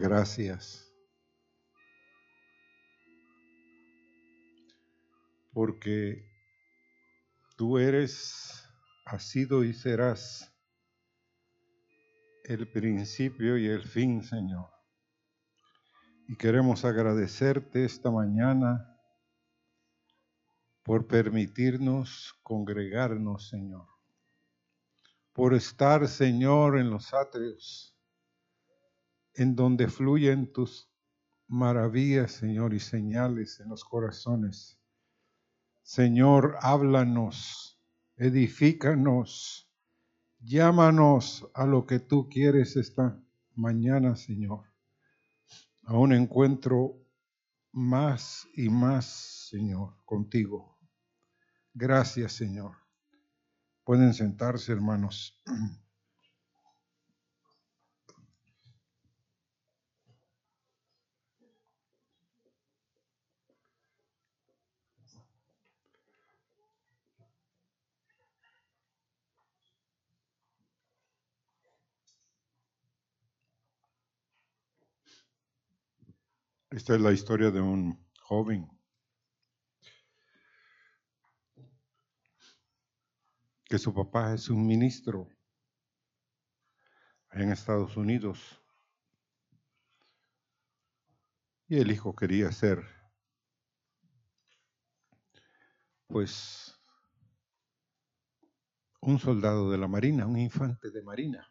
Gracias. Porque tú eres, has sido y serás el principio y el fin, Señor. Y queremos agradecerte esta mañana por permitirnos congregarnos, Señor. Por estar, Señor, en los atrios, en donde fluyen tus maravillas, Señor, y señales en los corazones. Señor, háblanos, edifícanos Llámanos a lo que tú quieres esta mañana, Señor. A un encuentro más y más, Señor, contigo. Gracias, Señor. Pueden sentarse, hermanos. Esta es la historia de un joven que su papá es un ministro en Estados Unidos y el hijo quería ser pues un soldado de la marina, un infante de marina.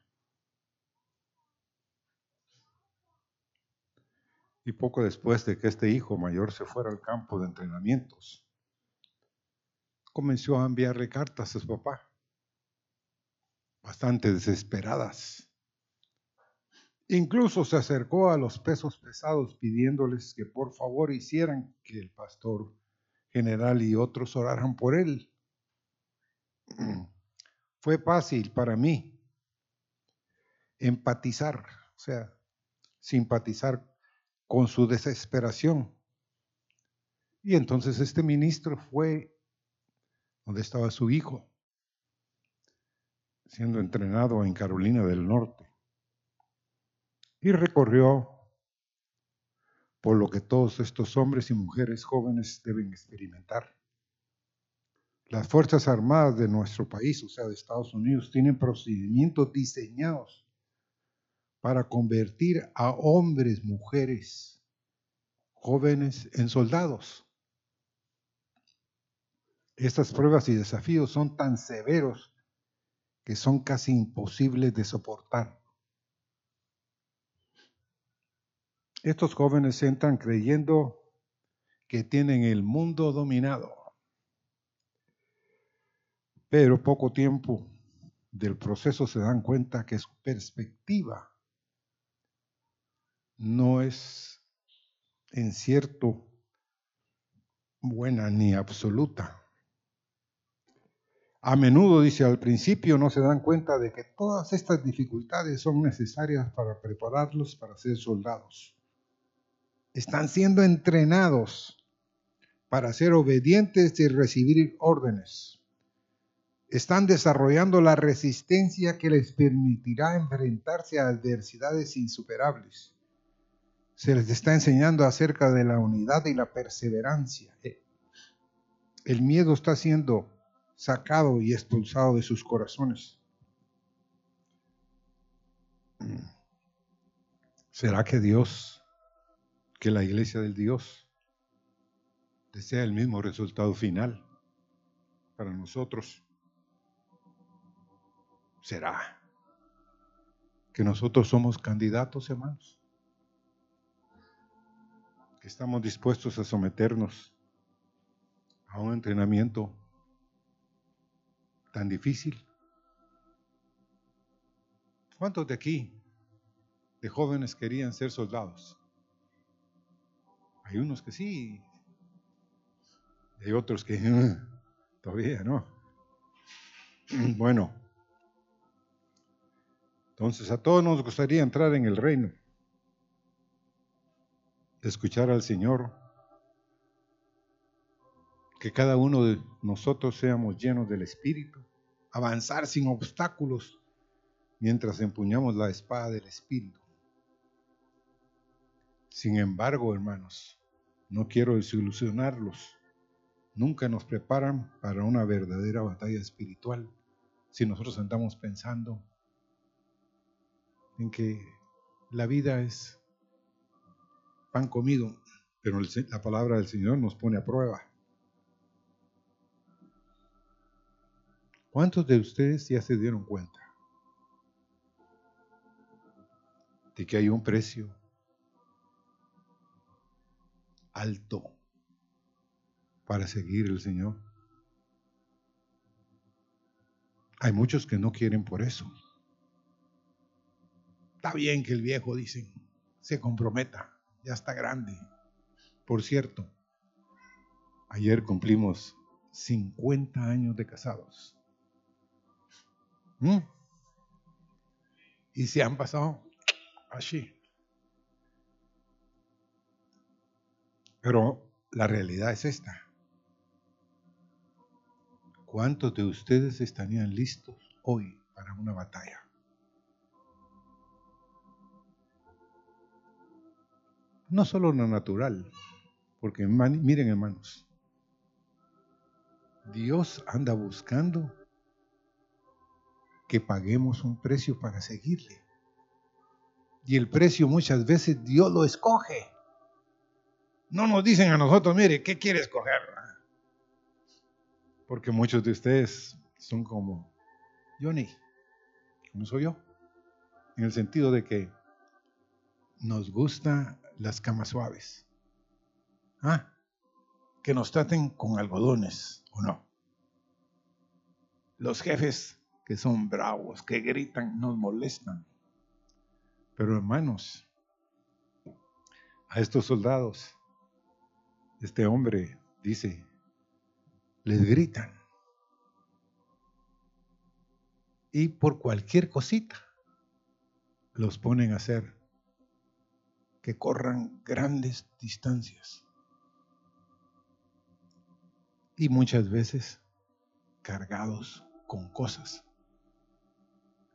Y poco después de que este hijo mayor se fuera al campo de entrenamientos, comenzó a enviarle cartas a su papá, bastante desesperadas. Incluso se acercó a los pesos pesados pidiéndoles que por favor hicieran que el pastor general y otros oraran por él. Fue fácil para mí empatizar, o sea, simpatizar con su desesperación. Y entonces este ministro fue donde estaba su hijo, siendo entrenado en Carolina del Norte, y recorrió por lo que todos estos hombres y mujeres jóvenes deben experimentar. Las Fuerzas Armadas de nuestro país, o sea, de Estados Unidos, tienen procedimientos diseñados para convertir a hombres, mujeres, jóvenes en soldados. Estas pruebas y desafíos son tan severos que son casi imposibles de soportar. Estos jóvenes entran creyendo que tienen el mundo dominado. Pero poco tiempo del proceso se dan cuenta que su perspectiva no es en cierto buena ni absoluta. A menudo, dice al principio, no se dan cuenta de que todas estas dificultades son necesarias para prepararlos para ser soldados. Están siendo entrenados para ser obedientes y recibir órdenes. Están desarrollando la resistencia que les permitirá enfrentarse a adversidades insuperables se les está enseñando acerca de la unidad y la perseverancia. Eh, el miedo está siendo sacado y expulsado de sus corazones. ¿Será que Dios, que la iglesia del Dios, desea el mismo resultado final para nosotros? ¿Será que nosotros somos candidatos, hermanos? Estamos dispuestos a someternos a un entrenamiento tan difícil. ¿Cuántos de aquí, de jóvenes, querían ser soldados? Hay unos que sí, hay otros que todavía no. Bueno, entonces a todos nos gustaría entrar en el reino escuchar al Señor, que cada uno de nosotros seamos llenos del Espíritu, avanzar sin obstáculos mientras empuñamos la espada del Espíritu. Sin embargo, hermanos, no quiero desilusionarlos. Nunca nos preparan para una verdadera batalla espiritual si nosotros andamos pensando en que la vida es pan comido, pero la palabra del Señor nos pone a prueba. ¿Cuántos de ustedes ya se dieron cuenta de que hay un precio alto para seguir el Señor. Hay muchos que no quieren por eso. Está bien que el viejo, dicen, se comprometa, ya está grande. Por cierto, ayer cumplimos 50 años de casados. ¿Mm? Y se han pasado así. Pero la realidad es esta. ¿Cuántos de ustedes estarían listos hoy para una batalla? No solo lo natural, porque miren hermanos, Dios anda buscando que paguemos un precio para seguirle. Y el precio muchas veces Dios lo escoge. No nos dicen a nosotros, mire, ¿qué quiere escoger? Porque muchos de ustedes son como Johnny, como soy yo, en el sentido de que nos gustan las camas suaves. Ah, que nos traten con algodones o no. Los jefes que son bravos, que gritan, nos molestan. Pero hermanos, a estos soldados este hombre dice, les gritan. Y por cualquier cosita los ponen a hacer que corran grandes distancias. Y muchas veces cargados con cosas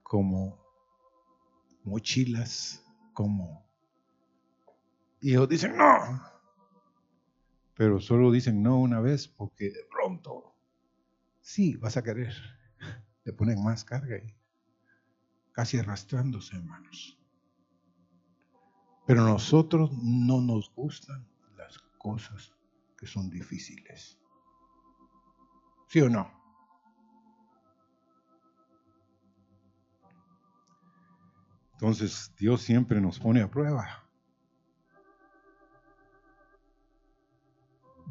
como mochilas, como... Y ellos dicen, no, pero solo dicen no una vez porque de pronto, sí, vas a querer. Le ponen más carga y casi arrastrándose, hermanos. Pero nosotros no nos gustan las cosas que son difíciles. ¿Sí o no? Entonces Dios siempre nos pone a prueba.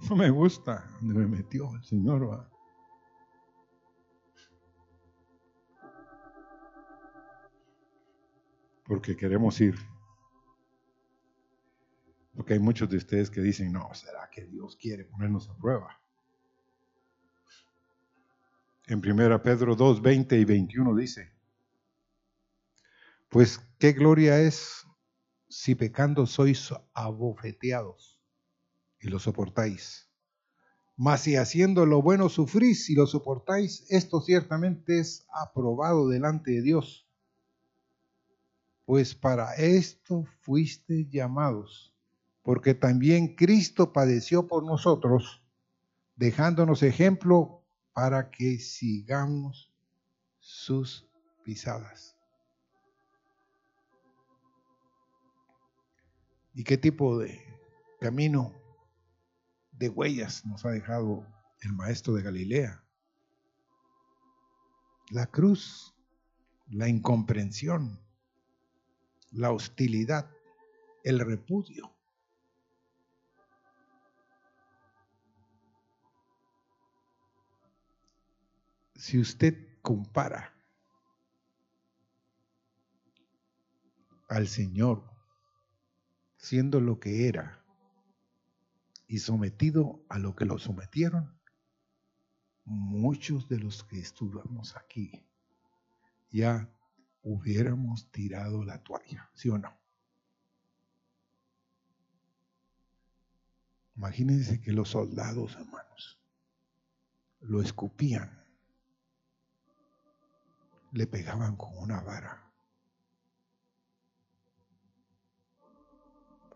No me gusta donde me metió el Señor. Porque queremos ir. Porque hay muchos de ustedes que dicen, no, ¿será que Dios quiere ponernos a prueba? En 1 Pedro 2, 20 y 21 dice, pues qué gloria es si pecando sois abofeteados y lo soportáis. Mas si haciendo lo bueno sufrís y lo soportáis, esto ciertamente es aprobado delante de Dios. Pues para esto fuiste llamados, porque también Cristo padeció por nosotros, dejándonos ejemplo para que sigamos sus pisadas. ¿Y qué tipo de camino de huellas nos ha dejado el maestro de Galilea. La cruz, la incomprensión, la hostilidad, el repudio. Si usted compara al Señor siendo lo que era y sometido a lo que lo sometieron, muchos de los que estuvimos aquí ya hubiéramos tirado la toalla, ¿sí o no? Imagínense que los soldados, hermanos, lo escupían, le pegaban con una vara,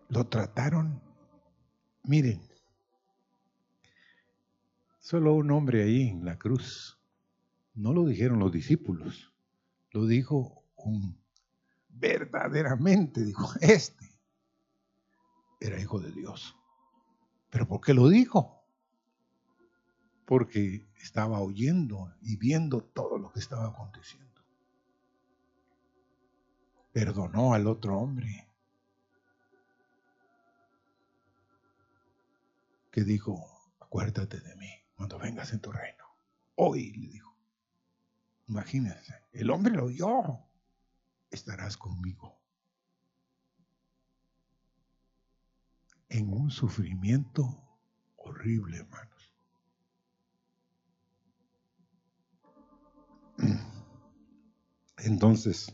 lo trataron, miren, solo un hombre ahí en la cruz, no lo dijeron los discípulos, lo dijo un verdaderamente, dijo, este era hijo de Dios. ¿Pero por qué lo dijo? Porque estaba oyendo y viendo todo lo que estaba aconteciendo. Perdonó al otro hombre que dijo, acuérdate de mí cuando vengas en tu reino. Hoy le dijo, imagínense, el hombre lo oyó, estarás conmigo. En un sufrimiento horrible, hermanos. Entonces,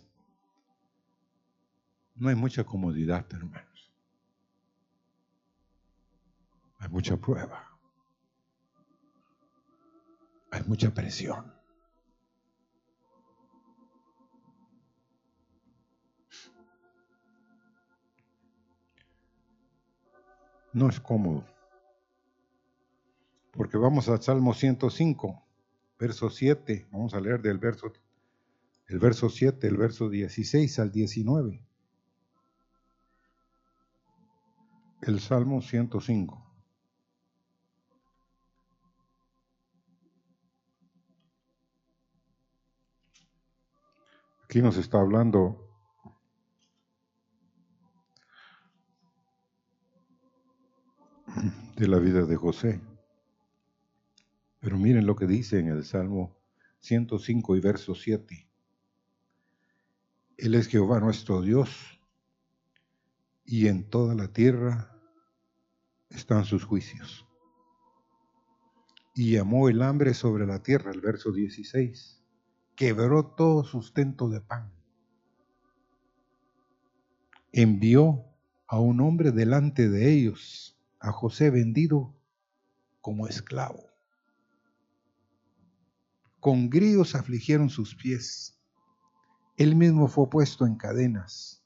no hay mucha comodidad, hermanos. Hay mucha prueba. Hay mucha presión. No es cómodo. Porque vamos al Salmo 105, verso 7. Vamos a leer del verso, el verso 7, el verso 16 al 19. El Salmo 105. Aquí nos está hablando de la vida de José. Pero miren lo que dice en el Salmo 105 y verso 7. Él es Jehová nuestro Dios y en toda la tierra están sus juicios. Y llamó el hambre sobre la tierra, el verso 16 quebró todo sustento de pan. Envió a un hombre delante de ellos, a José vendido como esclavo. Con grillos afligieron sus pies. Él mismo fue puesto en cadenas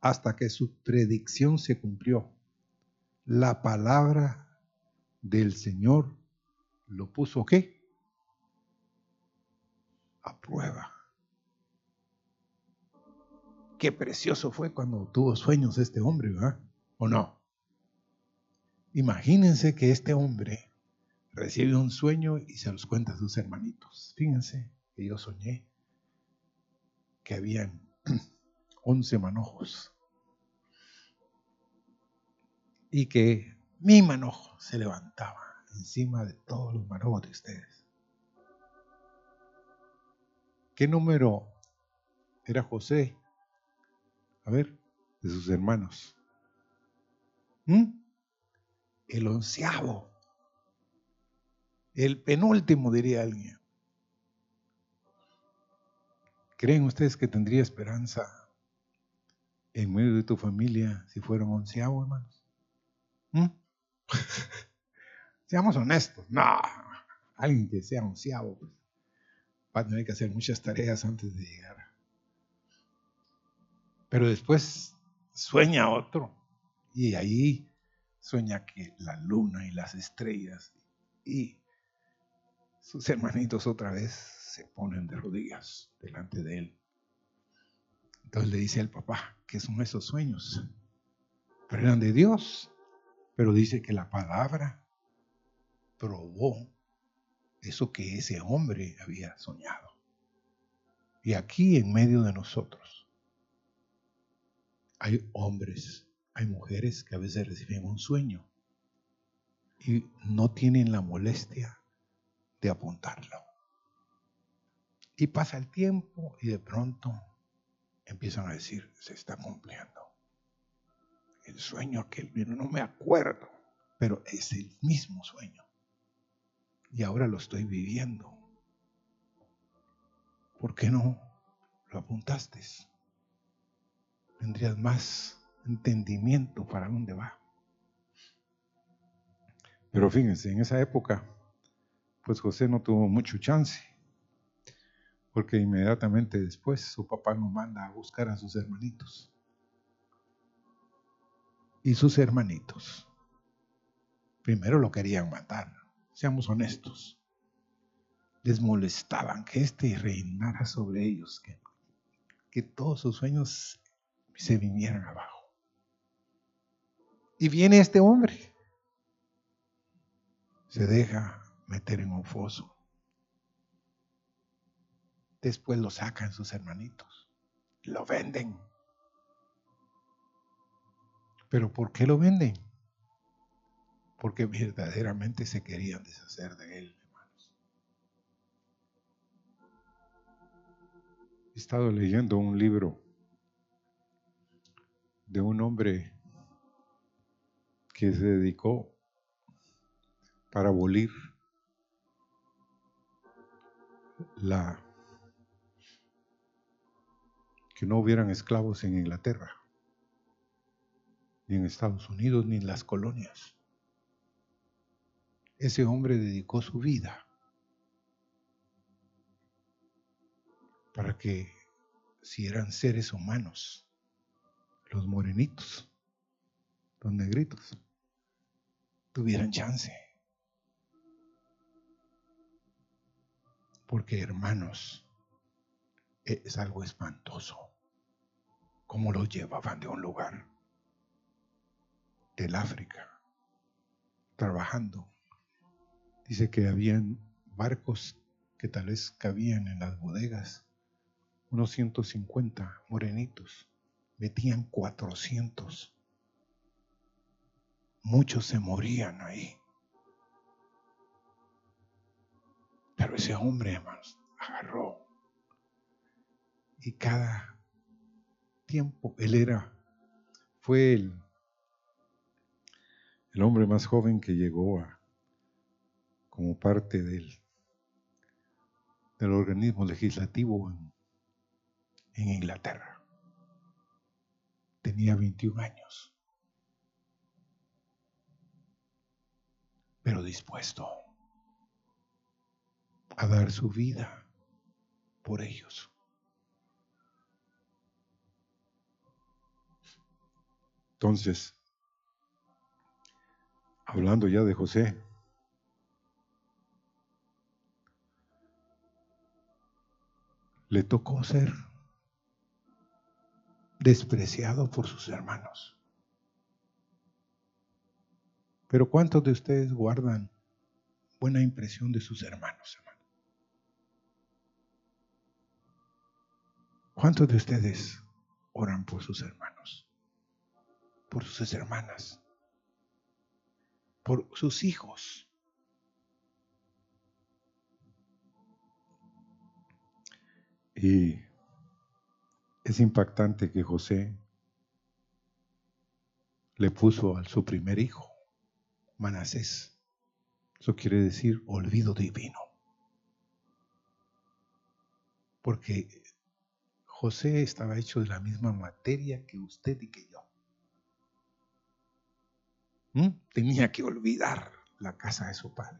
hasta que su predicción se cumplió. La palabra del Señor lo puso qué? a prueba. Qué precioso fue cuando tuvo sueños este hombre, ¿verdad? ¿O no? Imagínense que este hombre recibe un sueño y se los cuenta a sus hermanitos. Fíjense que yo soñé que habían once manojos y que mi manojo se levantaba encima de todos los manojos de ustedes. ¿Qué número era José? A ver, de sus hermanos. ¿Mm? El onceavo. El penúltimo, diría alguien. ¿Creen ustedes que tendría esperanza en medio de tu familia si fuera un onceavo, hermanos? ¿Mm? Seamos honestos. No, alguien que sea onceavo. Pues va a tener que hacer muchas tareas antes de llegar. Pero después sueña otro y ahí sueña que la luna y las estrellas y sus hermanitos otra vez se ponen de rodillas delante de él. Entonces le dice al papá, que son esos sueños? Pero eran de Dios, pero dice que la palabra probó eso que ese hombre había soñado. Y aquí en medio de nosotros hay hombres, hay mujeres que a veces reciben un sueño y no tienen la molestia de apuntarlo. Y pasa el tiempo y de pronto empiezan a decir, se está cumpliendo. El sueño que no me acuerdo, pero es el mismo sueño y ahora lo estoy viviendo. ¿Por qué no lo apuntaste? Tendrías más entendimiento para dónde va. Pero fíjense, en esa época, pues José no tuvo mucho chance, porque inmediatamente después su papá nos manda a buscar a sus hermanitos. y sus hermanitos. Primero lo querían matar, seamos honestos. Les molestaban que éste reinara sobre ellos, que, que todos sus sueños se vinieran abajo. Y viene este hombre, se deja meter en un foso. Después lo sacan sus hermanitos, lo venden. ¿Pero por qué lo venden? Porque verdaderamente se querían deshacer de él, hermanos. He estado leyendo un libro de un hombre que se dedicó para abolir la que no hubieran esclavos en Inglaterra, ni en Estados Unidos, ni en las colonias. Ese hombre dedicó su vida para que si eran seres humanos, los morenitos, los negritos, tuvieran chance. Porque hermanos, es algo espantoso. Cómo los llevaban de un lugar del África, trabajando. Dice que habían barcos que tal vez cabían en las bodegas, unos 150 morenitos, metían 400. Muchos se morían ahí. Pero ese hombre, hermanos, agarró y cada tiempo él era, fue el, el hombre más joven que llegó a, como parte del, del organismo legislativo en, en Inglaterra. Tenía 21 años, pero dispuesto a dar su vida por ellos. Entonces, hablando ya de José, le tocó ser despreciado por sus hermanos. Pero ¿cuántos de ustedes guardan buena impresión de sus hermanos, hermano? ¿Cuántos de ustedes oran por sus hermanos? Por sus hermanas, por sus hijos. Y es impactante que José le puso a su primer hijo, Manasés. Eso quiere decir olvido divino. Porque José estaba hecho de la misma materia que usted y que yo. ¿Mm? Tenía que olvidar la casa de su padre.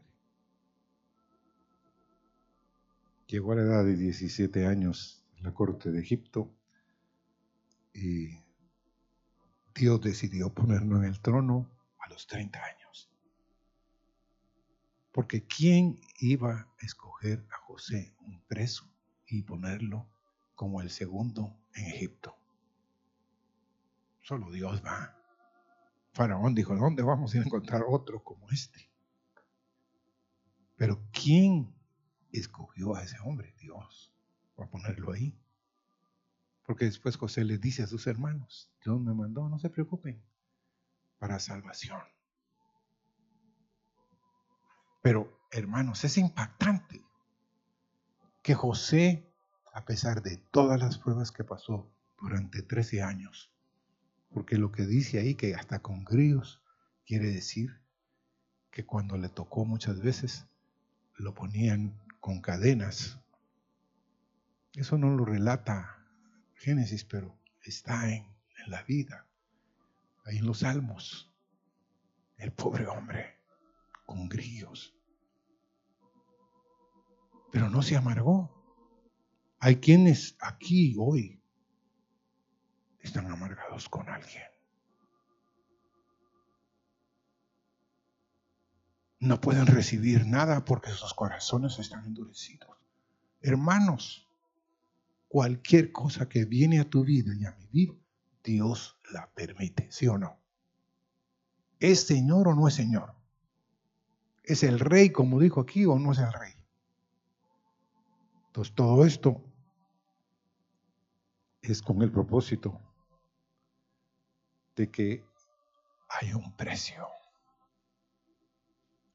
Llegó a la edad de 17 años en la corte de Egipto y Dios decidió ponerlo en el trono a los 30 años. Porque ¿quién iba a escoger a José, un preso, y ponerlo como el segundo en Egipto? Solo Dios va. Faraón dijo, ¿dónde vamos a encontrar otro como este? Pero ¿quién escogió a ese hombre? Dios, para ponerlo ahí. Porque después José le dice a sus hermanos, Dios me mandó, no se preocupen, para salvación. Pero, hermanos, es impactante que José, a pesar de todas las pruebas que pasó durante 13 años, porque lo que dice ahí, que hasta con grillos, quiere decir que cuando le tocó muchas veces, lo ponían con cadenas. Eso no lo relata Génesis, pero está en, la vida, ahí en los salmos. El pobre hombre, con grillos. Pero no se amargó. Hay quienes aquí hoy están amargados con alguien. No pueden recibir nada porque sus corazones están endurecidos. Hermanos, cualquier cosa que viene a tu vida y a mi vida, Dios la permite, ¿sí o no? ¿Es Señor o no es Señor? ¿Es el rey, como dijo aquí, o no es el rey? Entonces, todo esto es con el propósito de que hay un precio.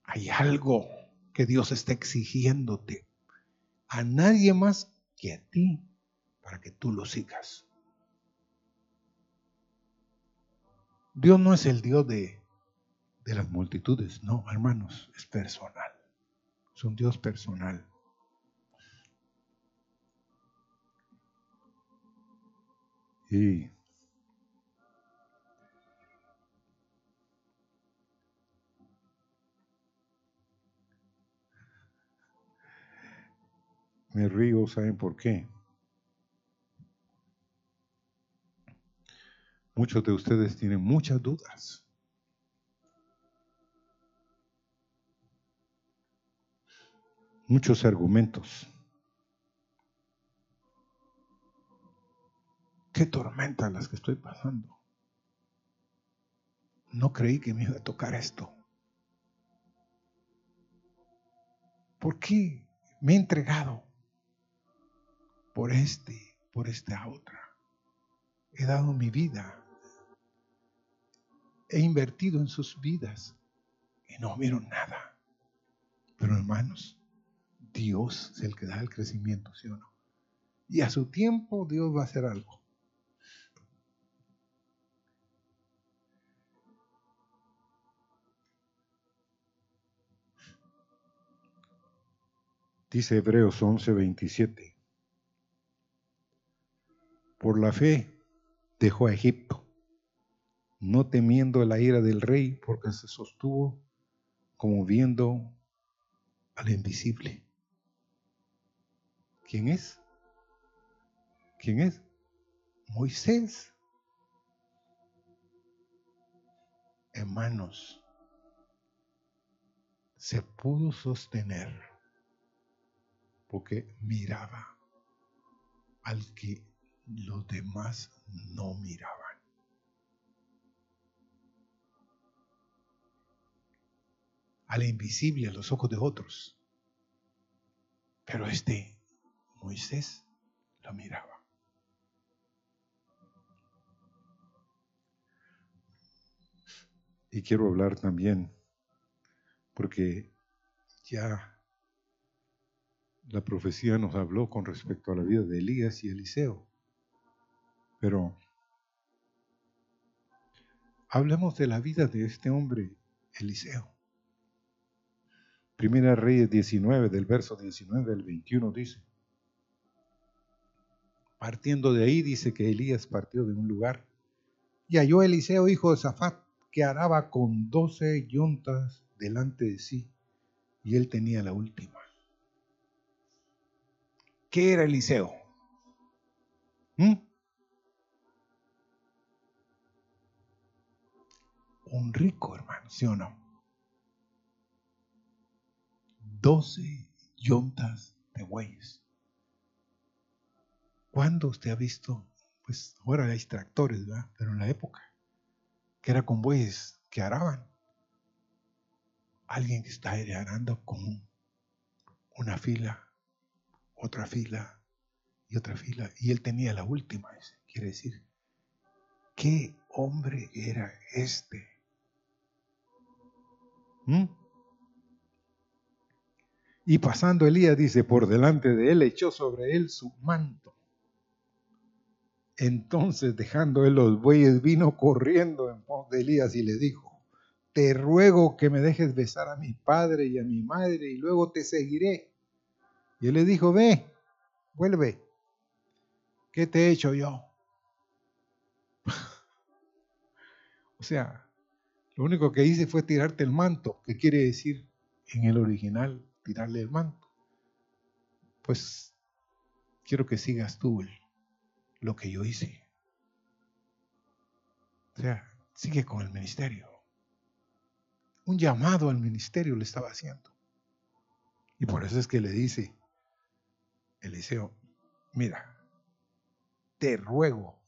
Hay algo que Dios está exigiéndote a nadie más que a ti para que tú lo sigas. Dios no es el Dios de, de las multitudes, no, hermanos, es personal. Es un Dios personal. Y me río, ¿saben por qué? Muchos de ustedes tienen muchas dudas. Muchos argumentos. Qué tormenta las que estoy pasando. No creí que me iba a tocar esto. ¿Por qué me he entregado por este, por esta otra? He dado mi vida. He invertido en sus vidas y no vieron nada. Pero hermanos, Dios es el que da el crecimiento, ¿sí o no? Y a su tiempo Dios va a hacer algo. Dice Hebreos 11:27. Por la fe dejó a Egipto, no temiendo la ira del rey, porque se sostuvo como viendo al invisible. ¿Quién es? ¿Quién es? Moisés. Hermanos, se pudo sostener porque miraba al que los demás no miraban. Al invisible a los ojos de otros. Pero este Moisés lo miraba. Y quiero hablar también, porque ya la profecía nos habló con respecto a la vida de Elías y Eliseo. Pero hablemos de la vida de este hombre, Eliseo. Primera Reyes 19, del verso 19 al 21 dice. Partiendo de ahí dice que Elías partió de un lugar y halló Eliseo, hijo de Zafat, que araba con doce yuntas delante de sí, y él tenía la última. ¿Qué era Eliseo? ¿Mm? Un rico, hermano, ¿sí o no? Doce yuntas de bueyes. ¿Cuándo usted ha visto? Pues ahora hay tractores, ¿verdad? Pero en la época, que era con bueyes que araban. Alguien que está arando con una fila otra fila y otra fila. Y él tenía la última. Quiere decir, ¿qué hombre era este? ¿Mm? Y pasando Elías, dice, por delante de él echó sobre él su manto. Entonces, dejando él los bueyes, vino corriendo en pos de Elías y le dijo, te ruego que me dejes besar a mi padre y a mi madre y luego te seguiré. Y él le dijo, ve, vuelve. ¿Qué te he hecho yo? o sea, lo único que hice fue tirarte el manto. ¿Qué quiere decir en el original tirarle el manto? Pues quiero que sigas tú lo que yo hice. O sea, sigue con el ministerio. Un llamado al ministerio le estaba haciendo. Y por eso es que le dice Eliseo, mira, te ruego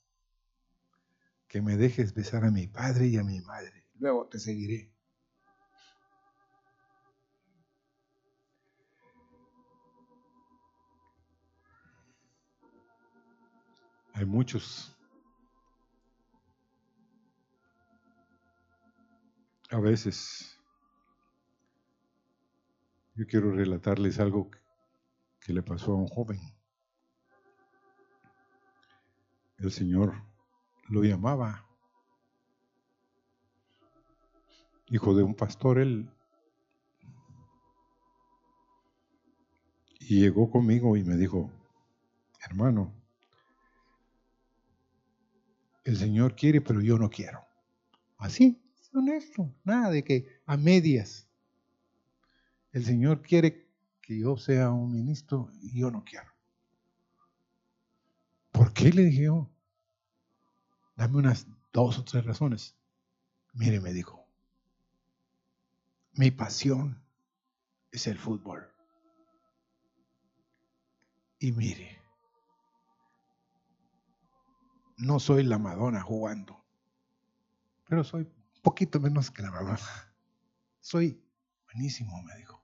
que me dejes besar a mi padre y a mi madre. Luego te seguiré. Hay muchos. A veces yo quiero relatarles algo que le pasó a un joven. El Señor lo llamaba. Hijo de un pastor, él. Llegó conmigo y me dijo, hermano, el Señor quiere, pero yo no quiero. Así, es honesto, nada de que a medias. El Señor quiere que yo sea un ministro y yo no quiero. ¿Por qué le dije yo? Dame unas dos o tres razones. Mire, me dijo, mi pasión es el fútbol. Y mire, no soy la Madonna jugando, pero soy un poquito menos que la Madonna. Soy buenísimo, me dijo.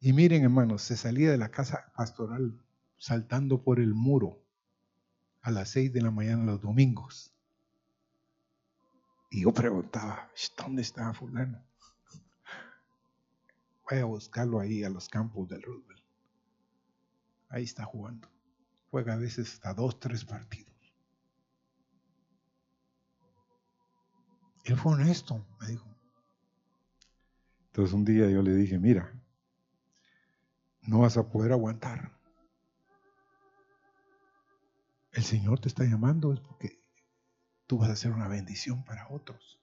Y miren, hermanos, se salía de la casa pastoral saltando por el muro a las seis de la mañana los domingos. Y yo preguntaba, ¿dónde está fulano? Voy a buscarlo ahí a los campos del Roosevelt. Ahí está jugando. Juega a veces hasta dos, tres partidos. Él fue honesto, me dijo. Entonces un día yo le dije, mira, no vas a poder aguantar. El Señor te está llamando es porque tú vas a ser una bendición para otros.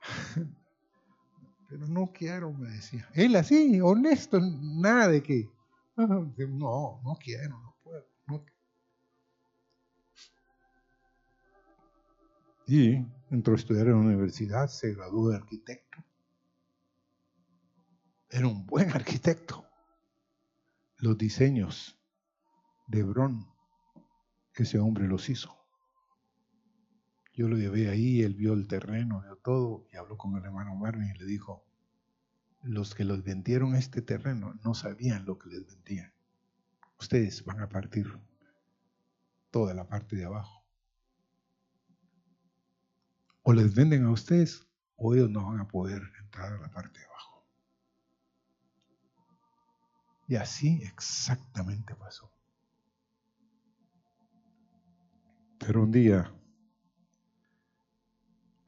Pero no quiero, me decía. Él así, honesto, nada de que, no, no quiero, no puedo. Y entró a estudiar en la universidad, se graduó de arquitecto. Era un buen arquitecto. Los diseños de Bron, ese hombre los hizo. Yo lo llevé ahí, él vio el terreno, vio todo, y habló con el hermano Marvin y le dijo, los que los vendieron este terreno no sabían lo que les vendían. Ustedes van a partir toda la parte de abajo o les venden a ustedes o ellos no van a poder entrar a la parte de abajo. Y así exactamente pasó. Pero un día,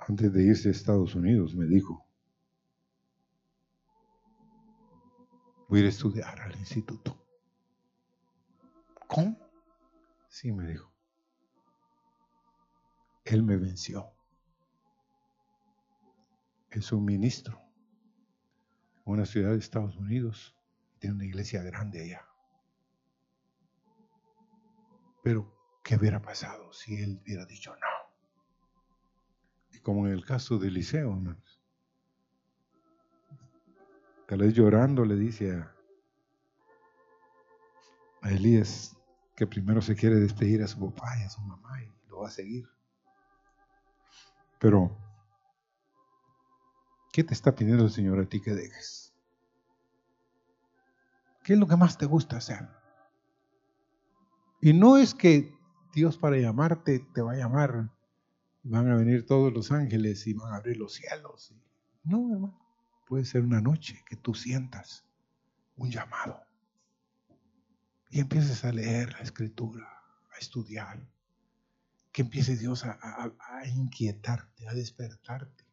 antes de irse a Estados Unidos, me dijo, voy a ir a estudiar al instituto. ¿Cómo? Sí, me dijo. Él me venció es un ministro en una ciudad de Estados Unidos. Tiene una iglesia grande allá. Pero, ¿qué hubiera pasado si él hubiera dicho no? Como en el caso de Eliseo. Tal vez llorando le dice a, a Elías que primero se quiere despedir a su papá y a su mamá y lo va a seguir. Pero ¿Qué te está pidiendo el Señor a ti que dejes? ¿Qué es lo que más te gusta hacer? Y no es que Dios para llamarte te va a llamar, van a venir todos los ángeles y van a abrir los cielos. No, hermano. Puede ser una noche que tú sientas un llamado y empieces a leer la escritura, a estudiar, que empiece Dios a, inquietarte, a despertarte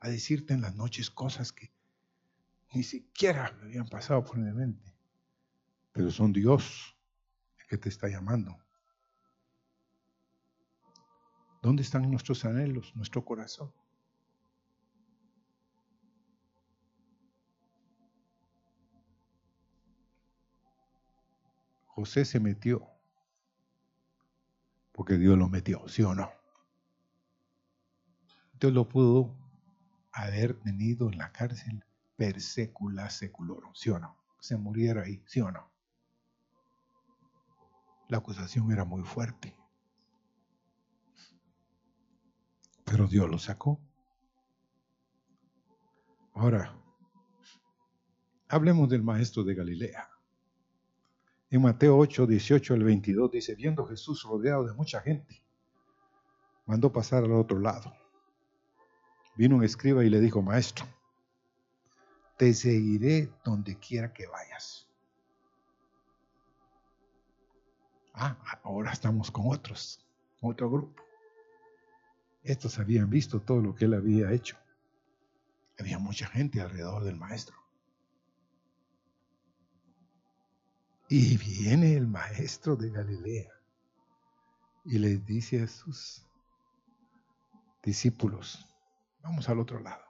a decirte en las noches cosas que ni siquiera me habían pasado por mi mente. Pero son Dios que te está llamando. ¿Dónde están nuestros anhelos, nuestro corazón? José se metió porque Dios lo metió, ¿sí o no? Dios lo pudo haber tenido en la cárcel per secula seculorum, ¿sí o no? Se muriera ahí, ¿sí o no? La acusación era muy fuerte. Dios lo sacó. Ahora, hablemos del maestro de Galilea. En Mateo 8, 18 al 22 dice, viendo Jesús rodeado de mucha gente, mandó pasar al otro lado. Vino un escriba y le dijo, maestro, te seguiré donde quiera que vayas. Ah, ahora estamos con otros, otro grupo. Estos habían visto todo lo que él había hecho. Había mucha gente alrededor del maestro. Y viene el maestro de Galilea y les dice a sus discípulos, vamos al otro lado.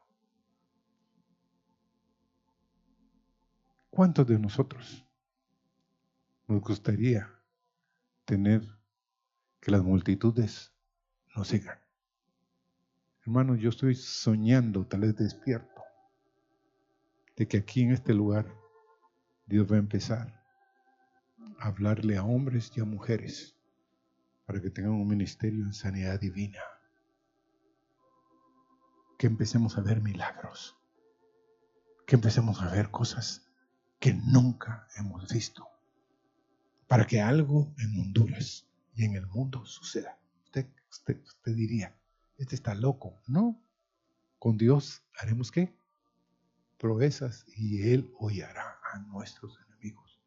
¿Cuántos de nosotros nos gustaría tener que las multitudes nos sigan? Hermanos, yo estoy soñando, tal vez despierto, de que aquí en este lugar Dios va a empezar hablarle a hombres y a mujeres para que tengan un ministerio en sanidad divina. Que empecemos a ver milagros. Que empecemos a ver cosas que nunca hemos visto. Para que algo en Honduras y en el mundo suceda. Usted, usted, usted diría, este está loco. No. Con Dios haremos qué? Proezas y Él hollará a nuestros enemigos.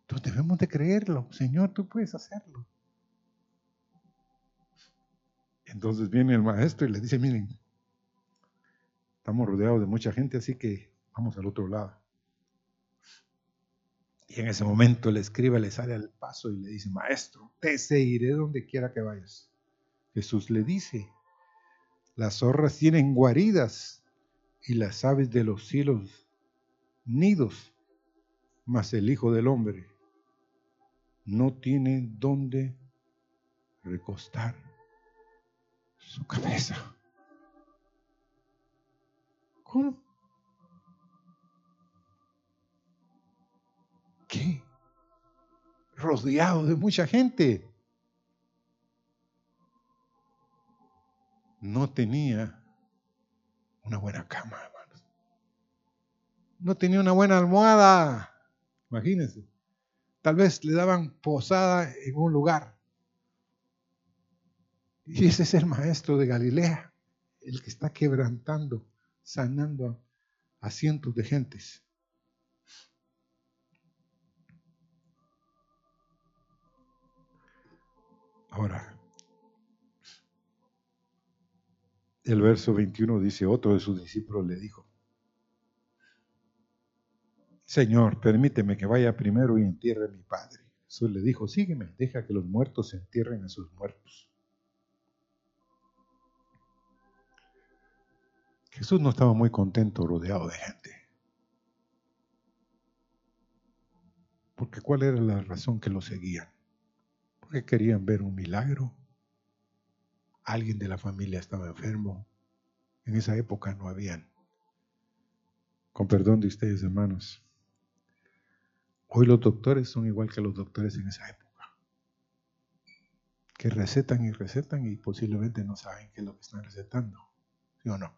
Entonces debemos de creerlo. Señor, tú puedes hacerlo. Entonces viene el maestro y le dice, miren, estamos rodeados de mucha gente, así que vamos al otro lado. Y en ese momento el escriba le sale al paso y le dice, maestro, te seguiré donde quiera que vayas. Jesús le dice, las zorras tienen guaridas y las aves de los cielos nidos, mas el Hijo del Hombre no tiene dónde recostar su cabeza. ¿Cómo? ¿Qué? Rodeado de mucha gente. No tenía una buena cama, hermanos. No tenía una buena almohada. Imagínense. Tal vez le daban posada en un lugar. Y ese es el maestro de Galilea, el que está quebrantando, sanando a cientos de gentes. Ahora, el verso 21 dice, otro de sus discípulos le dijo, Señor, permíteme que vaya primero y entierre a mi padre. Jesús le dijo, sígueme, deja que los muertos entierren a sus muertos. Jesús no estaba muy contento rodeado de gente. Porque ¿cuál era la razón que lo seguían? Porque querían ver un milagro. Alguien de la familia estaba enfermo. En esa época no habían. Con perdón de ustedes, hermanos, Hoy los doctores son igual que los doctores en esa época, que recetan y recetan y posiblemente no saben qué es lo que están recetando, ¿sí o no?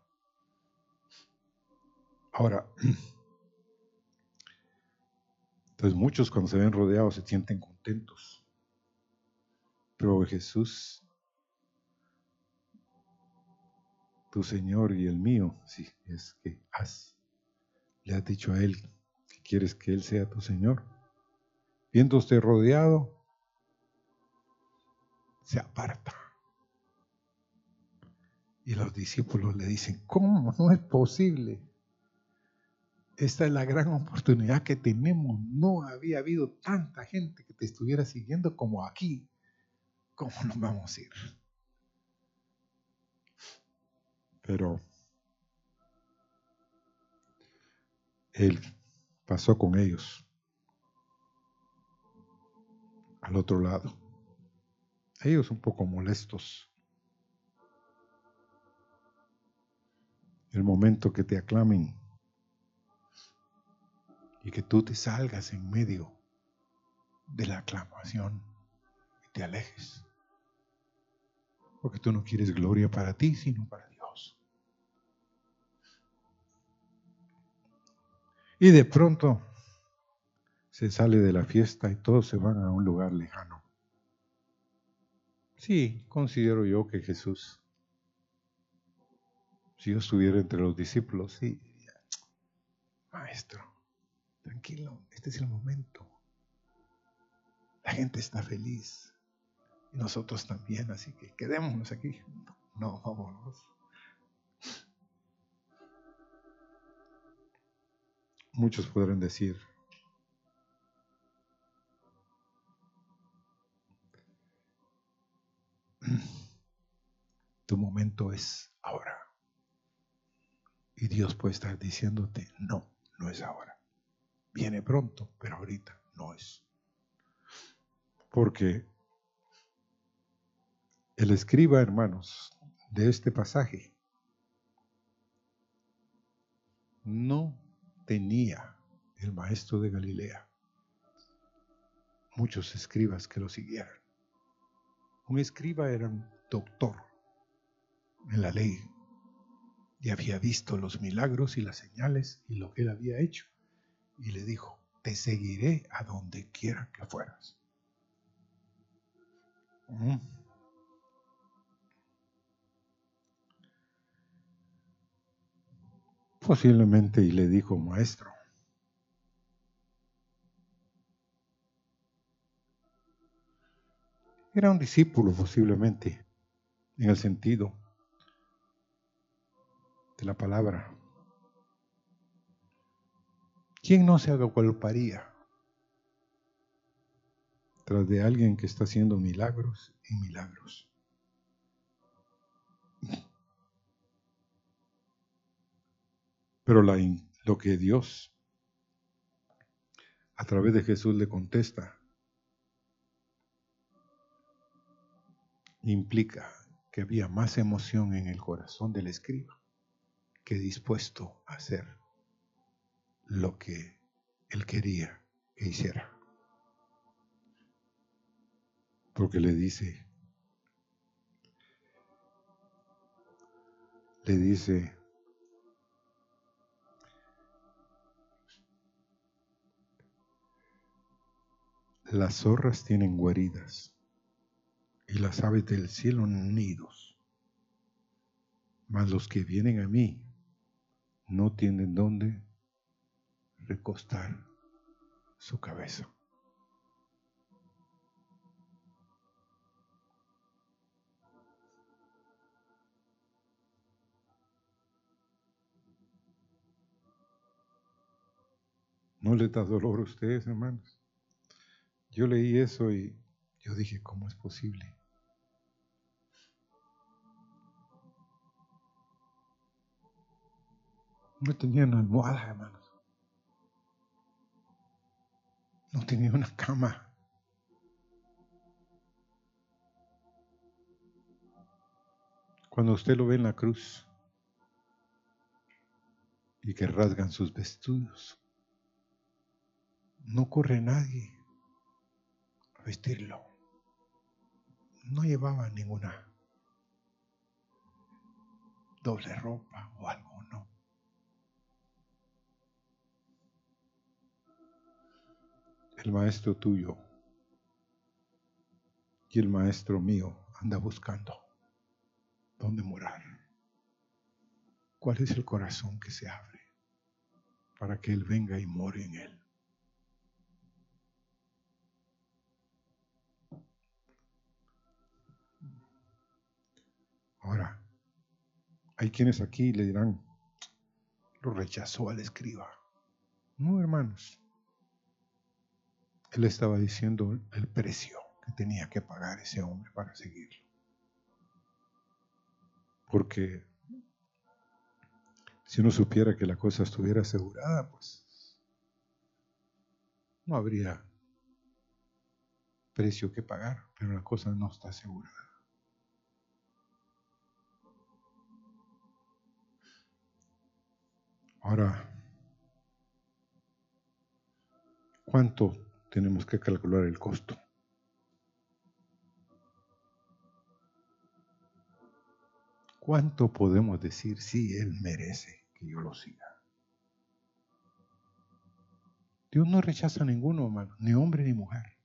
Ahora, entonces muchos cuando se ven rodeados se sienten contentos, pero Jesús, tu Señor y el mío, sí, es que has, le has dicho a Él quieres que Él sea tu Señor. Viendo usted rodeado, se aparta. Y los discípulos le dicen, ¿cómo no es posible? Esta es la gran oportunidad que tenemos. No había habido tanta gente que te estuviera siguiendo como aquí. ¿Cómo nos vamos a ir? Pero él pasó con ellos al otro lado. Ellos un poco molestos. el momento que te aclamen y que tú te salgas en medio de la aclamación y te alejes. Porque tú no quieres gloria para ti, sino para Dios. Y de pronto se sale de la fiesta y todos se van a un lugar lejano. Sí, considero yo que Jesús, si yo estuviera entre los discípulos, sí, maestro, tranquilo, este es el momento. La gente está feliz y nosotros también, así que quedémonos aquí. No, vámonos. Muchos podrán decir, tu momento es ahora. Y Dios puede estar diciéndote, no, no es ahora. Viene pronto, pero ahorita no es. Porque el escriba, hermanos, de este pasaje no tenía el maestro de Galilea muchos escribas que lo siguieran. Un escriba era un doctor en la ley y había visto los milagros y las señales y lo que él había hecho. Y le dijo, te seguiré a donde quiera que fueras. Mm. Posiblemente y le dijo, maestro, era un discípulo posiblemente, en el sentido de la palabra. ¿Quién no se agolparía tras de alguien que está haciendo milagros y milagros? Pero la, lo que Dios a través de Jesús le contesta implica que había más emoción en el corazón del escriba que dispuesto a hacer lo que él quería que hiciera. Porque le dice, le dice, las zorras tienen guaridas y las aves del cielo nidos. Mas los que vienen a mí no tienen dónde recostar su cabeza. ¿No le da dolor a ustedes, hermanos? Yo leí eso y yo dije, ¿cómo es posible? No tenía una almohada, hermanos. No tenía una cama. Cuando usted lo ve en la cruz y que rasgan sus vestidos, no corre nadie vestirlo. No llevaba ninguna doble ropa o algo, no. el maestro tuyo y el maestro mío anda buscando dónde morar. ¿Cuál es el corazón que se abre para que Él venga y more en Él? Ahora, hay quienes aquí le dirán, lo rechazó al escriba. No, hermanos. Él estaba diciendo el precio que tenía que pagar ese hombre para seguirlo. Porque si uno supiera que la cosa estuviera asegurada, pues no habría precio que pagar, pero la cosa no está asegurada. Ahora, ¿cuánto tenemos que calcular el costo? ¿Cuánto podemos decir si Él merece que yo lo siga? Dios no rechaza a ninguno, hermano, ni hombre ni mujer.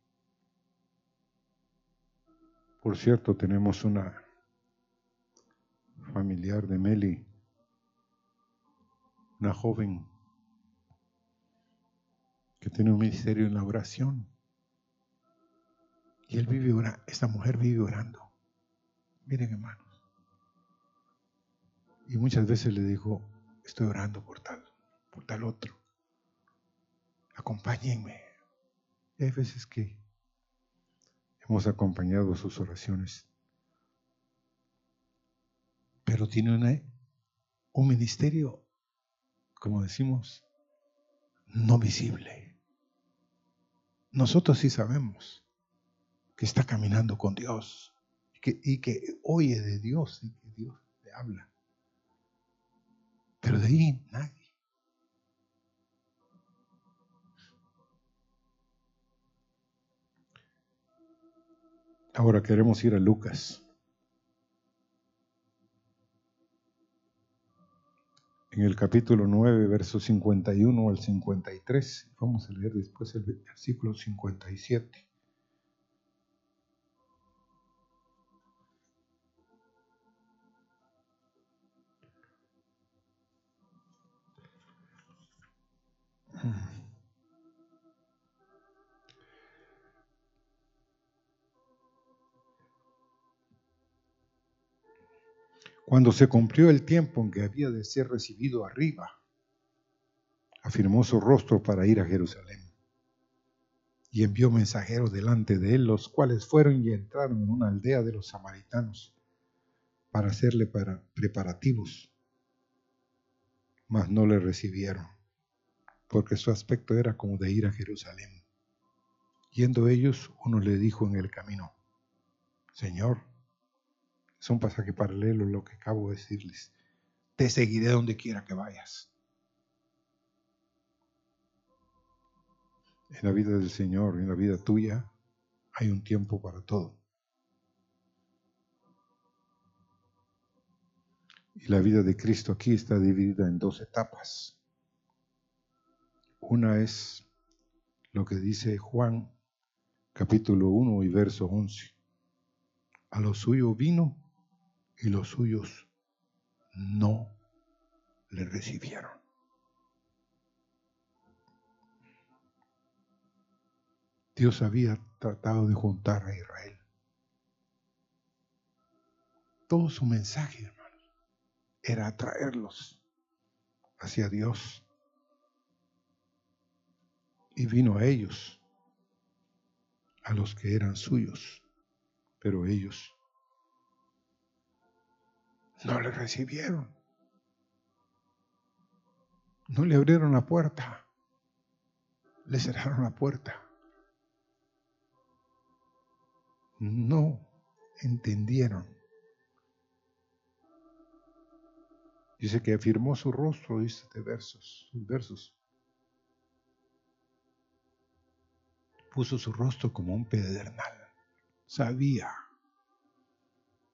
Por cierto, tenemos una familiar de Meli, una joven que tiene un ministerio en la oración. Y él vive orando, esta mujer vive orando. Miren, hermanos. Y muchas veces le dijo, estoy orando por tal, por tal otro. Acompáñenme. Y hay veces que hemos acompañado sus oraciones. Pero tiene un ministerio, como decimos, no visible. Nosotros sí sabemos que está caminando con Dios y que, oye de Dios y que Dios le habla. Pero de ahí nadie. Ahora queremos ir a Lucas. En el capítulo 9, versos 51 al 53. Vamos a leer después el versículo 57. Cuando se cumplió el tiempo en que había de ser recibido arriba, afirmó su rostro para ir a Jerusalén. Y envió mensajeros delante de él, los cuales fueron y entraron en una aldea de los samaritanos para hacerle para preparativos, mas no le recibieron, porque su aspecto era como de ir a Jerusalén. Yendo ellos, uno le dijo en el camino, Señor, es un pasaje paralelo lo que acabo de decirles. Te seguiré donde quiera que vayas. En la vida del Señor, en la vida tuya, hay un tiempo para todo. Y la vida de Cristo aquí está dividida en dos etapas. Una es lo que dice Juan capítulo 1 y verso 11. A lo suyo vino y los suyos no le recibieron. Dios había tratado de juntar a Israel. Todo su mensaje, hermanos, era atraerlos hacia Dios. Y vino a ellos, a los que eran suyos, pero ellos no le recibieron. No le abrieron la puerta. Le cerraron la puerta. No entendieron. Dice que afirmó su rostro, dice de versos, versos. Puso su rostro como un pedernal. Sabía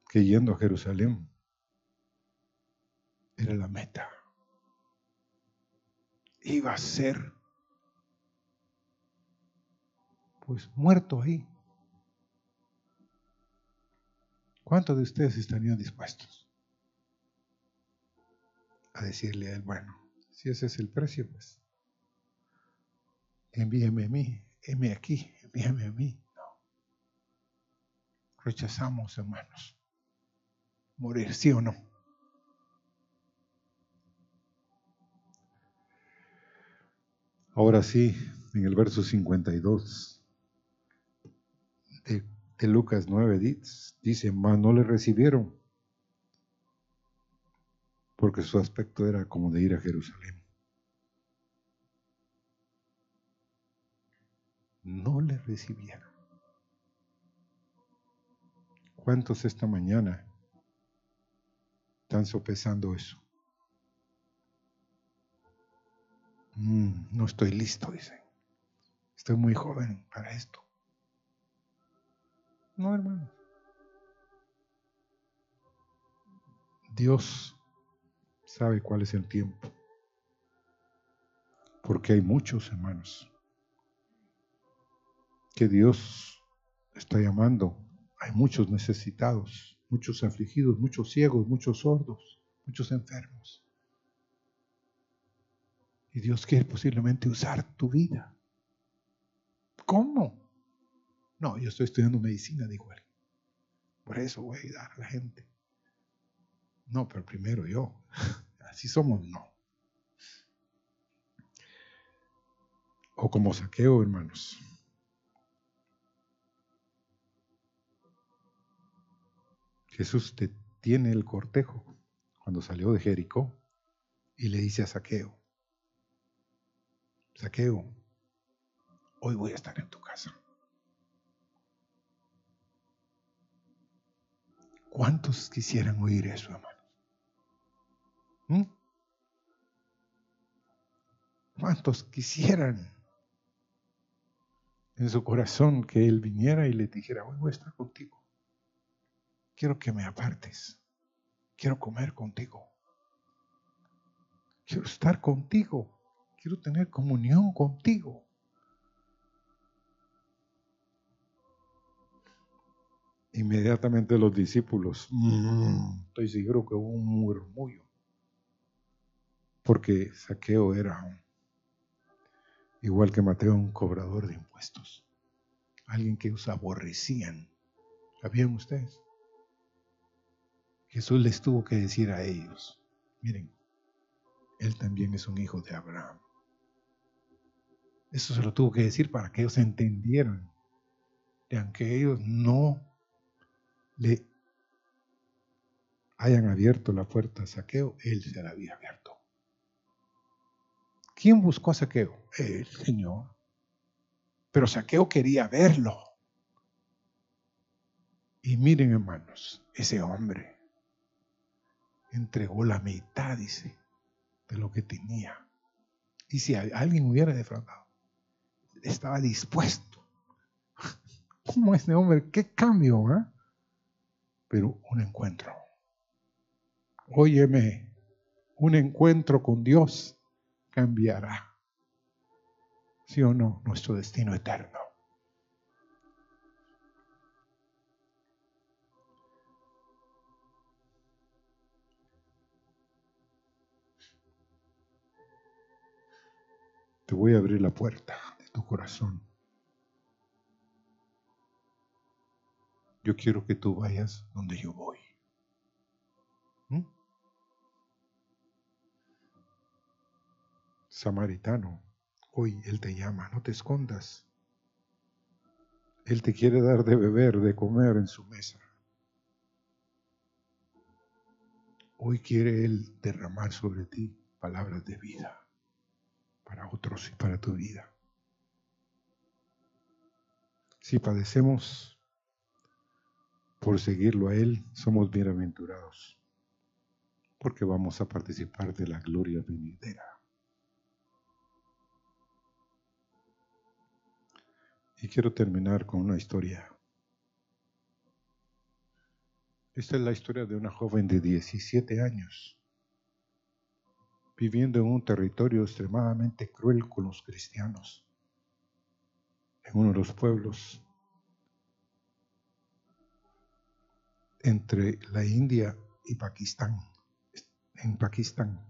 que yendo a Jerusalén era la meta. Iba a ser pues muerto ahí. ¿Cuántos de ustedes estarían dispuestos a decirle a él, bueno, si ese es el precio, pues envíeme a mí, envíame aquí, envíame a mí? No. Rechazamos, hermanos. Morir, sí o no. Ahora sí, en el verso 52 de, de Lucas 9 dice, mas no le recibieron, porque su aspecto era como de ir a Jerusalén. No le recibieron. ¿Cuántos esta mañana están sopesando eso? Mm, no estoy listo, dice. Estoy muy joven para esto. No, hermano. Dios sabe cuál es el tiempo. Porque hay muchos hermanos que Dios está llamando. Hay muchos necesitados, muchos afligidos, muchos ciegos, muchos sordos, muchos enfermos. Y Dios quiere posiblemente usar tu vida. ¿Cómo? No, yo estoy estudiando medicina, dijo él. Por eso voy a ayudar a la gente. No, pero primero yo. Así somos, no. O como saqueo, hermanos. Jesús tiene el cortejo cuando salió de Jericó y le dice a Saqueo, Saqueo, hoy voy a estar en tu casa. ¿Cuántos quisieran oír eso, hermanos? ¿Mm? ¿Cuántos quisieran en su corazón que Él viniera y le dijera, hoy voy a estar contigo? Quiero que me apartes. Quiero comer contigo. Quiero estar contigo. Quiero tener comunión contigo. Inmediatamente los discípulos, mm, estoy seguro que hubo un murmullo, porque Saqueo era igual que Mateo, un cobrador de impuestos, alguien que os aborrecían. ¿Sabían ustedes? Jesús les tuvo que decir a ellos, miren, él también es un hijo de Abraham. Eso se lo tuvo que decir para que ellos entendieran que aunque ellos no le hayan abierto la puerta a Saqueo, él se la había abierto. ¿Quién buscó a Saqueo? El Señor. Pero Saqueo quería verlo. Y miren, hermanos, ese hombre entregó la mitad, dice, de lo que tenía. Y si alguien hubiera defraudado, estaba dispuesto. ¿Cómo este hombre? ¿Qué cambio? ¿eh? pero un encuentro. Óyeme, un encuentro con Dios cambiará, sí o no, nuestro destino eterno. Te voy a abrir la puerta tu corazón. Yo quiero que tú vayas donde yo voy. ¿Mm? Samaritano, hoy Él te llama, no te escondas. Él te quiere dar de beber, de comer en su mesa. Hoy quiere Él derramar sobre ti palabras de vida para otros y para tu vida. Si padecemos por seguirlo a Él, somos bienaventurados, porque vamos a participar de la gloria venidera. Y quiero terminar con una historia. Esta es la historia de una joven de 17 años, viviendo en un territorio extremadamente cruel con los cristianos, en uno de los pueblos entre la India y Pakistán, en Pakistán.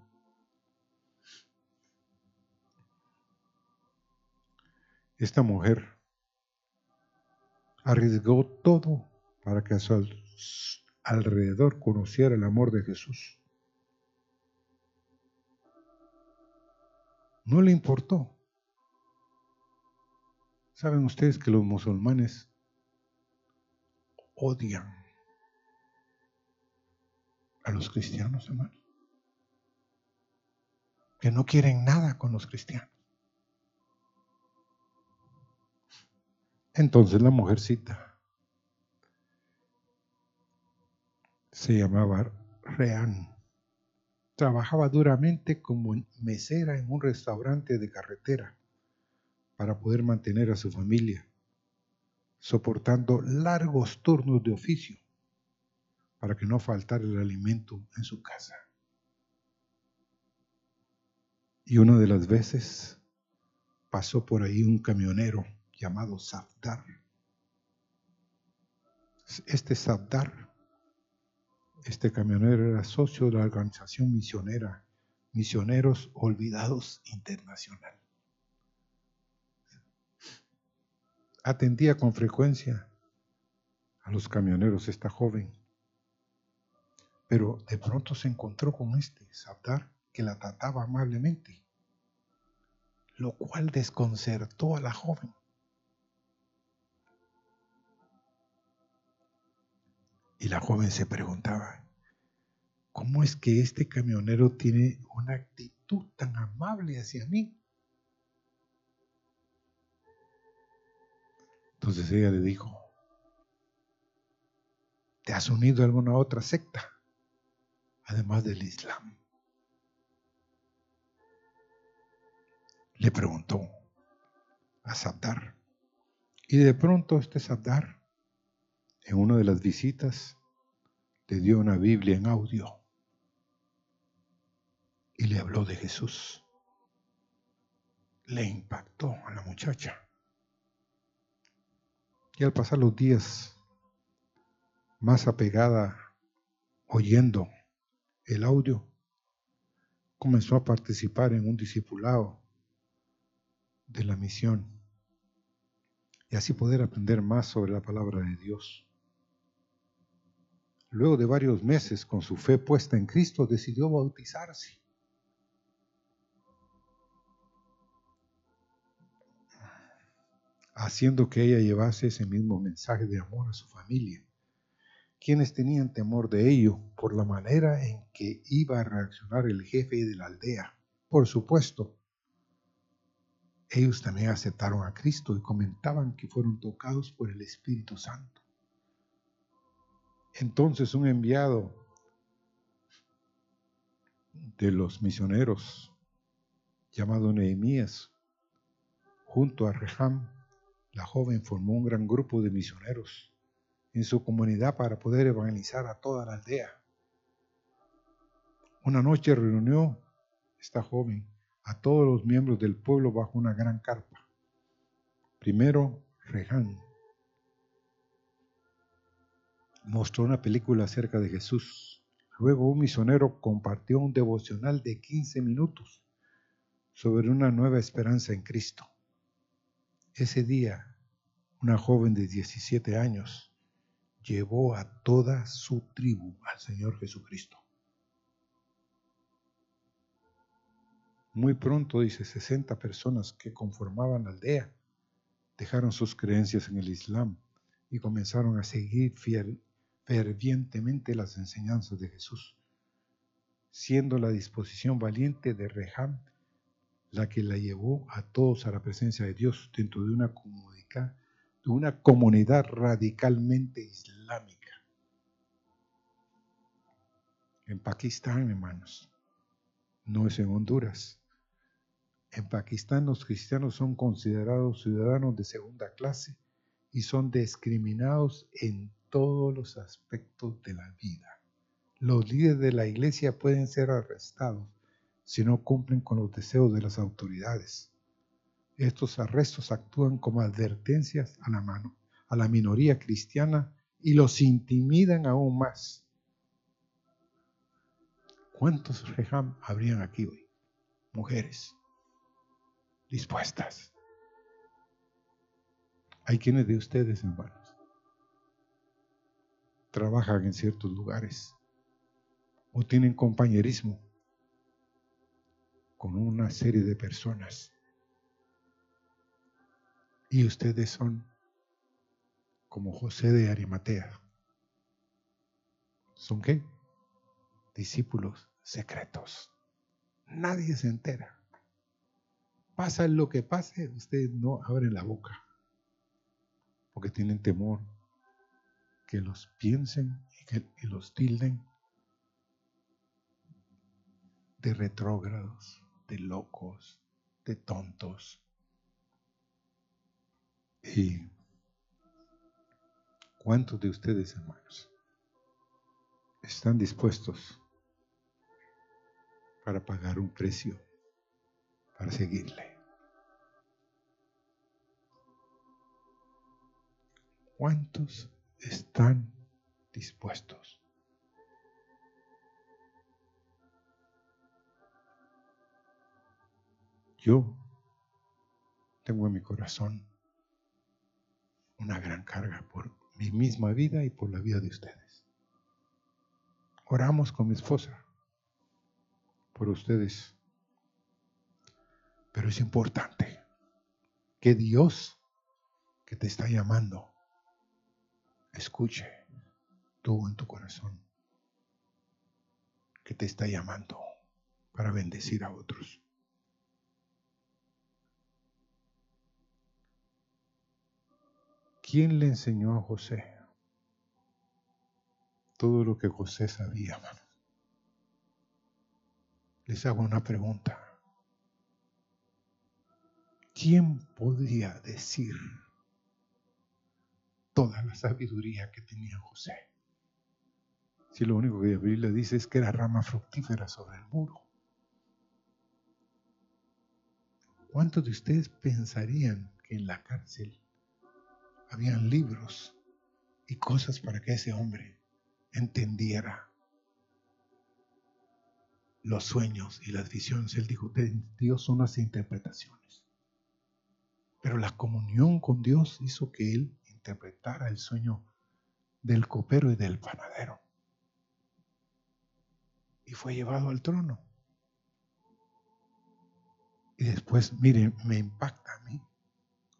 Esta mujer arriesgó todo para que a su alrededor conociera el amor de Jesús. No le importó. Saben ustedes que los musulmanes odian a los cristianos, hermano. Que no quieren nada con los cristianos. Entonces la mujercita se llamaba Reán. trabajaba duramente como mesera en un restaurante de carretera para poder mantener a su familia, soportando largos turnos de oficio para que no faltara el alimento en su casa. Y una de las veces pasó por ahí un camionero llamado Safdar. Este Safdar, este camionero era socio de la organización misionera Misioneros Olvidados Internacional. Atendía con frecuencia a los camioneros esta joven, pero de pronto se encontró con este Safdar que la trataba amablemente, lo cual desconcertó a la joven. Y la joven se preguntaba, ¿cómo es que este camionero tiene una actitud tan amable hacia mí? Entonces ella le dijo, ¿te has unido a alguna otra secta, además del Islam? Le preguntó a Sabdar. Y de pronto este Sabdar en una de las visitas le dio una Biblia en audio y le habló de Jesús. Le impactó a la muchacha. Y al pasar los días, más apegada, oyendo el audio, comenzó a participar en un discipulado de la misión y así poder aprender más sobre la palabra de Dios. Luego de varios meses con su fe puesta en Cristo, decidió bautizarse. Haciendo que ella llevase ese mismo mensaje de amor a su familia, quienes tenían temor de ello por la manera en que iba a reaccionar el jefe de la aldea. Por supuesto, ellos también aceptaron a Cristo y comentaban que fueron tocados por el Espíritu Santo. Entonces un enviado de los misioneros llamado Nehemías, junto a Reham, la joven formó un gran grupo de misioneros en su comunidad para poder evangelizar a toda la aldea. Una noche reunió esta joven a todos los miembros del pueblo bajo una gran carpa. Primero, Reham, mostró una película acerca de Jesús. Luego un misionero compartió un devocional de 15 minutos sobre una nueva esperanza en Cristo. Ese día, una joven de 17 años llevó a toda su tribu al Señor Jesucristo. Muy pronto, dice, 60 personas que conformaban la aldea dejaron sus creencias en el Islam y comenzaron a seguir fiel, fervientemente las enseñanzas de Jesús, siendo la disposición valiente de Reham la que la llevó a todos a la presencia de Dios dentro de una comunidad, de una comunidad radicalmente islámica. En Pakistán, hermanos, no es en Honduras. En Pakistán los cristianos son considerados ciudadanos de segunda clase y son discriminados en todos los aspectos de la vida. Los líderes de la iglesia pueden ser arrestados si no cumplen con los deseos de las autoridades. Estos arrestos actúan como advertencias a la, mano, a la minoría cristiana y los intimidan aún más. ¿Cuántos rejam habrían aquí hoy? Mujeres dispuestas. Hay quienes de ustedes, hermanos, trabajan en ciertos lugares o tienen compañerismo con una serie de personas. Y ustedes son como José de Arimatea. ¿Son qué? Discípulos secretos. Nadie se entera. Pasa lo que pase, ustedes no abren la boca porque tienen temor que los piensen y que los tilden. de retrógrados, de locos, de tontos. ¿Y cuántos de ustedes, hermanos, están dispuestos para pagar un precio para seguirle? ¿Cuántos están dispuestos? Yo tengo en mi corazón una gran carga por mi misma vida y por la vida de ustedes. Oramos con mi esposa por ustedes. Pero es importante que Dios que te está llamando escuche tú en tu corazón que te está llamando para bendecir a otros. ¿Quién le enseñó a José todo lo que José sabía, Les hago una pregunta. ¿Quién podría decir toda la sabiduría que tenía José? Si lo único que la Biblia dice es que era rama fructífera sobre el muro. ¿Cuántos de ustedes pensarían que en la cárcel habían libros y cosas para que ese hombre entendiera los sueños y las visiones. Él dijo, Dios son las interpretaciones. Pero la comunión con Dios hizo que él interpretara el sueño del copero y del panadero. Y fue llevado al trono. Y después, miren, me impacta a mí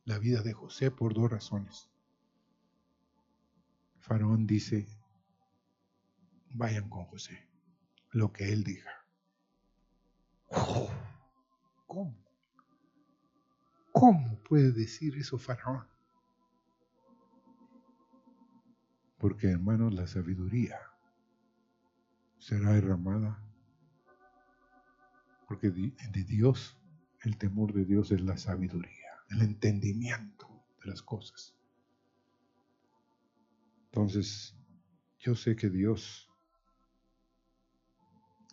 la vida de José por dos razones. Faraón dice, vayan con José, lo que él diga. ¿Cómo? ¿Cómo puede decir eso Faraón? Porque hermanos, la sabiduría será derramada. Porque de Dios, el temor de Dios es la sabiduría el entendimiento de las cosas. Entonces, yo sé que Dios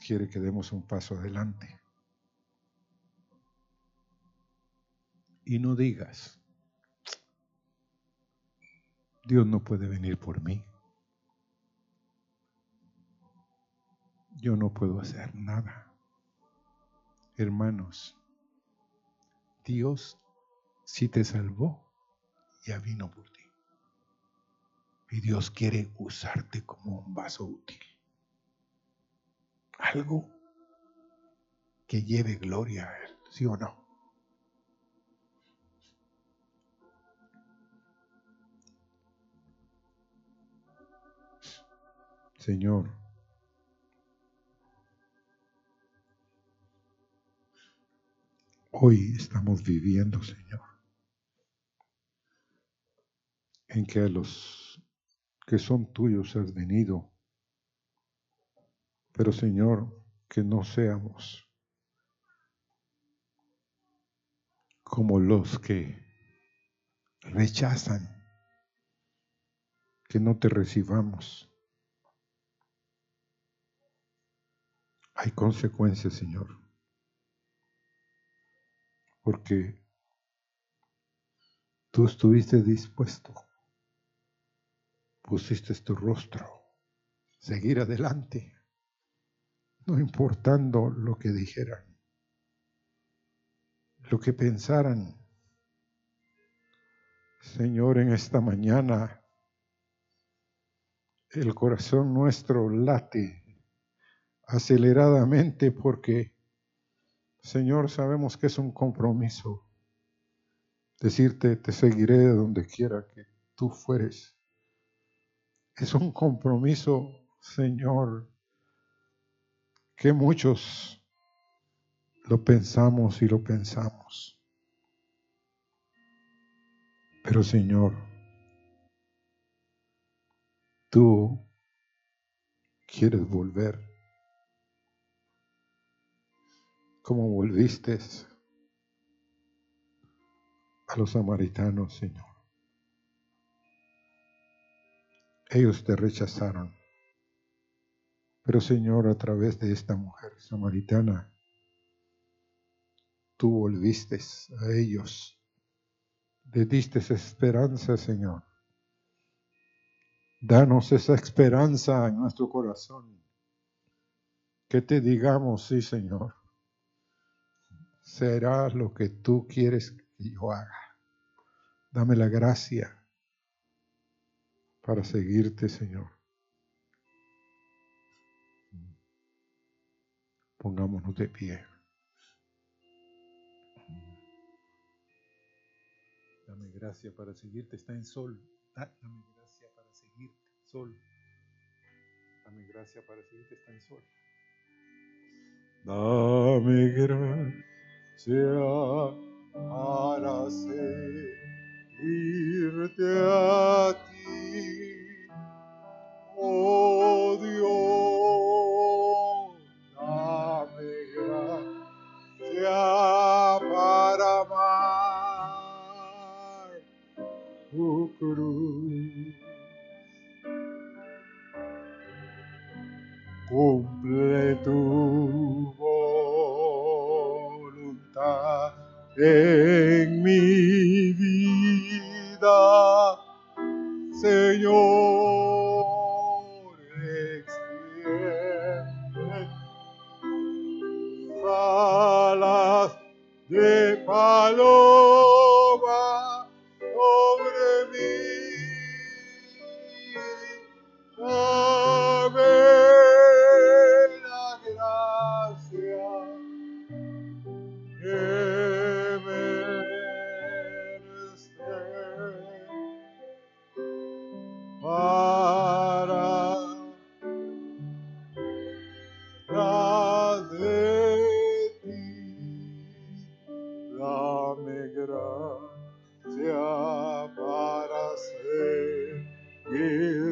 quiere que demos un paso adelante. Y no digas, Dios no puede venir por mí. Yo no puedo hacer nada. Hermanos, Dios si te salvó, ya vino por ti. Y Dios quiere usarte como un vaso útil. Algo que lleve gloria a Él, ¿sí o no? Señor, hoy estamos viviendo, Señor en que a los que son tuyos has venido. Pero Señor, que no seamos como los que rechazan que no te recibamos. Hay consecuencias, Señor, porque tú estuviste dispuesto pusiste tu rostro, seguir adelante, no importando lo que dijeran, lo que pensaran. Señor, en esta mañana el corazón nuestro late aceleradamente porque, Señor, sabemos que es un compromiso decirte, te seguiré donde quiera que tú fueres. Es un compromiso, Señor, que muchos lo pensamos y lo pensamos. Pero Señor, tú quieres volver como volviste a los samaritanos, Señor. Ellos te rechazaron. Pero Señor, a través de esta mujer samaritana, tú volviste a ellos. Le diste esperanza, Señor. Danos esa esperanza en nuestro corazón. Que te digamos, sí, Señor. Será lo que tú quieres que yo haga. Dame la gracia para seguirte, Señor. Pongámonos de pie. Dame gracia para seguirte. Está en sol. Dame gracia para seguirte. Sol. Dame gracia para seguirte. Está en sol. Dame gracia para seguirte a ti oh Dios, dame gracia para amar tu cruz. Cumple tu voluntad mi Señor. dame gracia para seguir